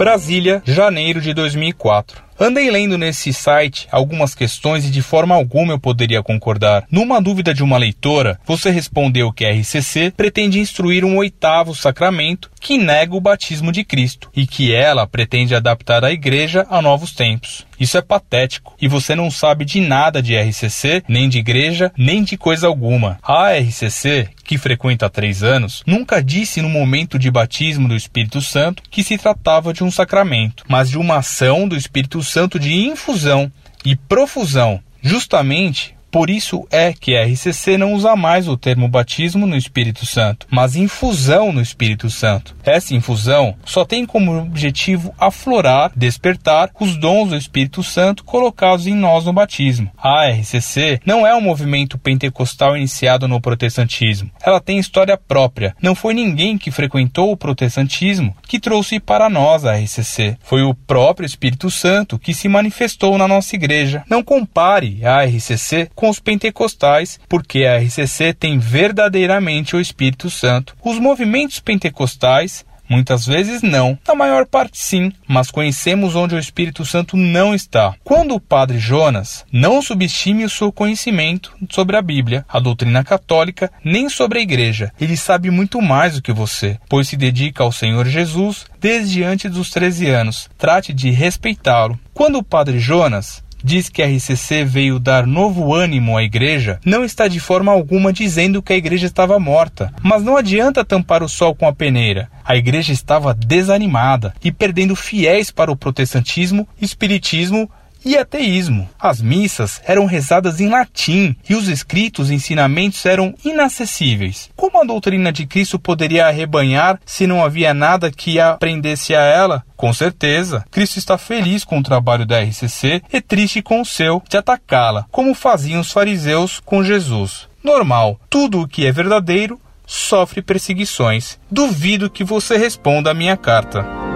Brasília, janeiro de 2004. Andei lendo nesse site algumas questões e de forma alguma eu poderia concordar. Numa dúvida de uma leitora, você respondeu que a RCC pretende instruir um oitavo sacramento que nega o batismo de Cristo e que ela pretende adaptar a igreja a novos tempos. Isso é patético e você não sabe de nada de RCC, nem de igreja, nem de coisa alguma. A RCC, que frequenta há três anos, nunca disse no momento de batismo do Espírito Santo que se tratava de um sacramento, mas de uma ação do Espírito Santo de infusão e profusão, justamente por isso é que a RCC não usa mais o termo batismo no Espírito Santo, mas infusão no Espírito Santo. Essa infusão só tem como objetivo aflorar, despertar os dons do Espírito Santo colocados em nós no batismo. A RCC não é um movimento pentecostal iniciado no protestantismo. Ela tem história própria. Não foi ninguém que frequentou o protestantismo que trouxe para nós a RCC. Foi o próprio Espírito Santo que se manifestou na nossa igreja. Não compare a RCC com os pentecostais, porque a RCC tem verdadeiramente o Espírito Santo. Os movimentos pentecostais Muitas vezes não, na maior parte sim, mas conhecemos onde o Espírito Santo não está. Quando o padre Jonas não subestime o seu conhecimento sobre a Bíblia, a doutrina católica, nem sobre a igreja. Ele sabe muito mais do que você, pois se dedica ao Senhor Jesus desde antes dos 13 anos. Trate de respeitá-lo. Quando o padre Jonas diz que a RCC veio dar novo ânimo à igreja, não está de forma alguma dizendo que a igreja estava morta. Mas não adianta tampar o sol com a peneira. A igreja estava desanimada e perdendo fiéis para o protestantismo, espiritismo e ateísmo. As missas eram rezadas em latim e os escritos e ensinamentos eram inacessíveis. Como a doutrina de Cristo poderia arrebanhar se não havia nada que aprendesse a ela? Com certeza, Cristo está feliz com o trabalho da RCC e triste com o seu de atacá-la, como faziam os fariseus com Jesus. Normal, tudo o que é verdadeiro sofre perseguições. Duvido que você responda a minha carta.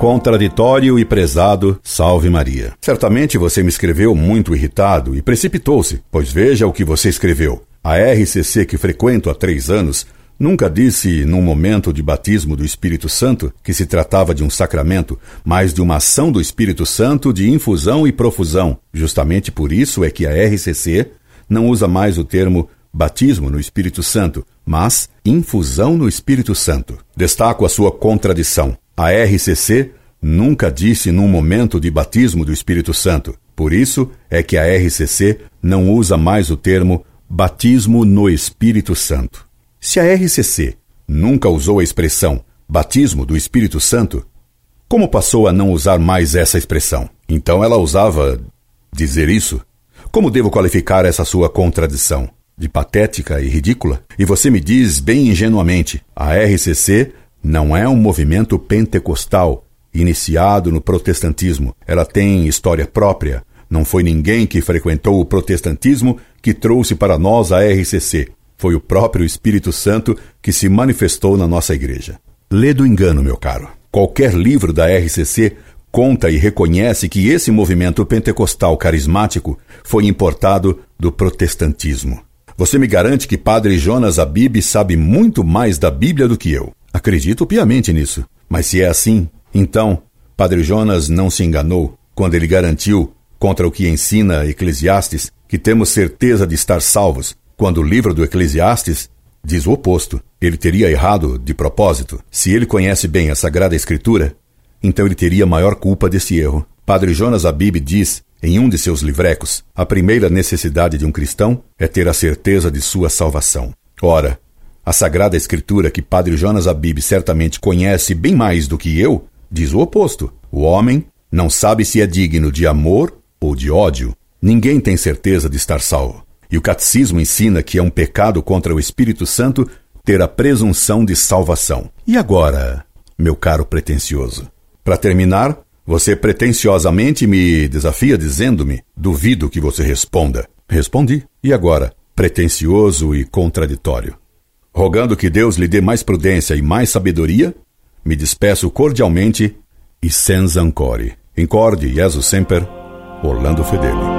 Contraditório e prezado, salve Maria. Certamente você me escreveu muito irritado e precipitou-se, pois veja o que você escreveu. A RCC que frequento há três anos nunca disse, num momento de batismo do Espírito Santo, que se tratava de um sacramento, mas de uma ação do Espírito Santo de infusão e profusão. Justamente por isso é que a RCC não usa mais o termo batismo no Espírito Santo, mas infusão no Espírito Santo. Destaco a sua contradição. A RCC nunca disse num momento de batismo do Espírito Santo. Por isso é que a RCC não usa mais o termo batismo no Espírito Santo. Se a RCC nunca usou a expressão batismo do Espírito Santo, como passou a não usar mais essa expressão? Então ela usava dizer isso? Como devo qualificar essa sua contradição? De patética e ridícula? E você me diz bem ingenuamente: a RCC não é um movimento pentecostal iniciado no protestantismo. Ela tem história própria. Não foi ninguém que frequentou o protestantismo que trouxe para nós a RCC. Foi o próprio Espírito Santo que se manifestou na nossa igreja. Lê do engano, meu caro. Qualquer livro da RCC conta e reconhece que esse movimento pentecostal carismático foi importado do protestantismo. Você me garante que Padre Jonas Abib sabe muito mais da Bíblia do que eu. Acredito piamente nisso. Mas se é assim, então Padre Jonas não se enganou quando ele garantiu, contra o que ensina Eclesiastes, que temos certeza de estar salvos, quando o livro do Eclesiastes diz o oposto. Ele teria errado de propósito. Se ele conhece bem a Sagrada Escritura, então ele teria maior culpa desse erro. Padre Jonas Abib diz, em um de seus livrecos, a primeira necessidade de um cristão é ter a certeza de sua salvação. Ora, a Sagrada Escritura, que Padre Jonas Abib certamente conhece bem mais do que eu, diz o oposto. O homem não sabe se é digno de amor ou de ódio. Ninguém tem certeza de estar salvo. E o catecismo ensina que é um pecado contra o Espírito Santo ter a presunção de salvação. E agora, meu caro pretensioso? Para terminar, você pretensiosamente me desafia dizendo-me: duvido que você responda. Respondi. E agora? Pretensioso e contraditório. Rogando que Deus lhe dê mais prudência e mais sabedoria, me despeço cordialmente e senza ancore. Incorde, Jesus Semper, Orlando Fedeli.